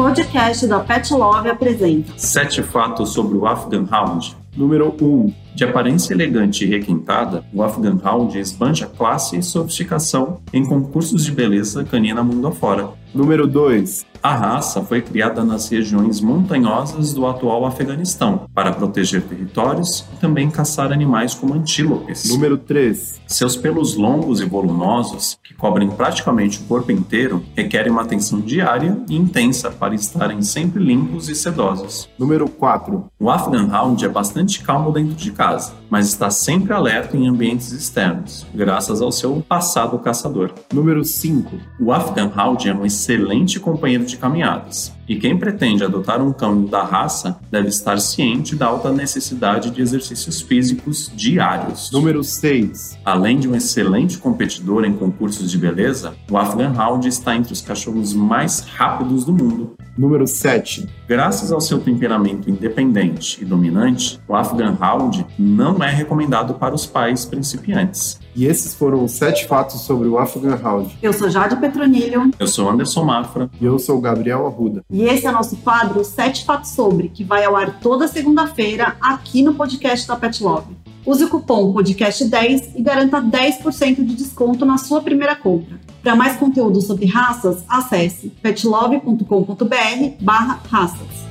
podcast da Pet Love apresenta Sete fatos sobre o Afghan Hound. Número 1. De aparência elegante e requintada, o Afghan Hound esbanja classe e sofisticação em concursos de beleza canina mundo afora. Número 2. A raça foi criada nas regiões montanhosas do atual Afeganistão para proteger territórios e também caçar animais como antílopes. Número 3. Seus pelos longos e volumosos, que cobrem praticamente o corpo inteiro, requerem uma atenção diária e intensa para estarem sempre limpos e sedosos. Número 4. O Afghan Hound é bastante calmo dentro de casa, mas está sempre alerta em ambientes externos, graças ao seu passado caçador. Número 5. O Afghan Hound é um excelente companheiro de caminhadas, e quem pretende adotar um cão da raça deve estar ciente da alta necessidade de exercícios físicos diários. Número 6. Além de um excelente competidor em concursos de beleza, o Afghan Hound está entre os cachorros mais rápidos do mundo. Número 7. Graças ao seu temperamento independente e dominante, o Afghan Hound não é recomendado para os pais principiantes. E esses foram os sete fatos sobre o Afghan Hound. Eu sou Jade Petronilho Eu sou Anderson Mafra. E eu sou o Gabriel Arruda. e esse é nosso quadro Sete Fatos Sobre, que vai ao ar toda segunda-feira aqui no podcast da Pet Love. Use o cupom podcast10 e garanta 10% de desconto na sua primeira compra. Para mais conteúdo sobre raças, acesse petlove.com.br barra raças.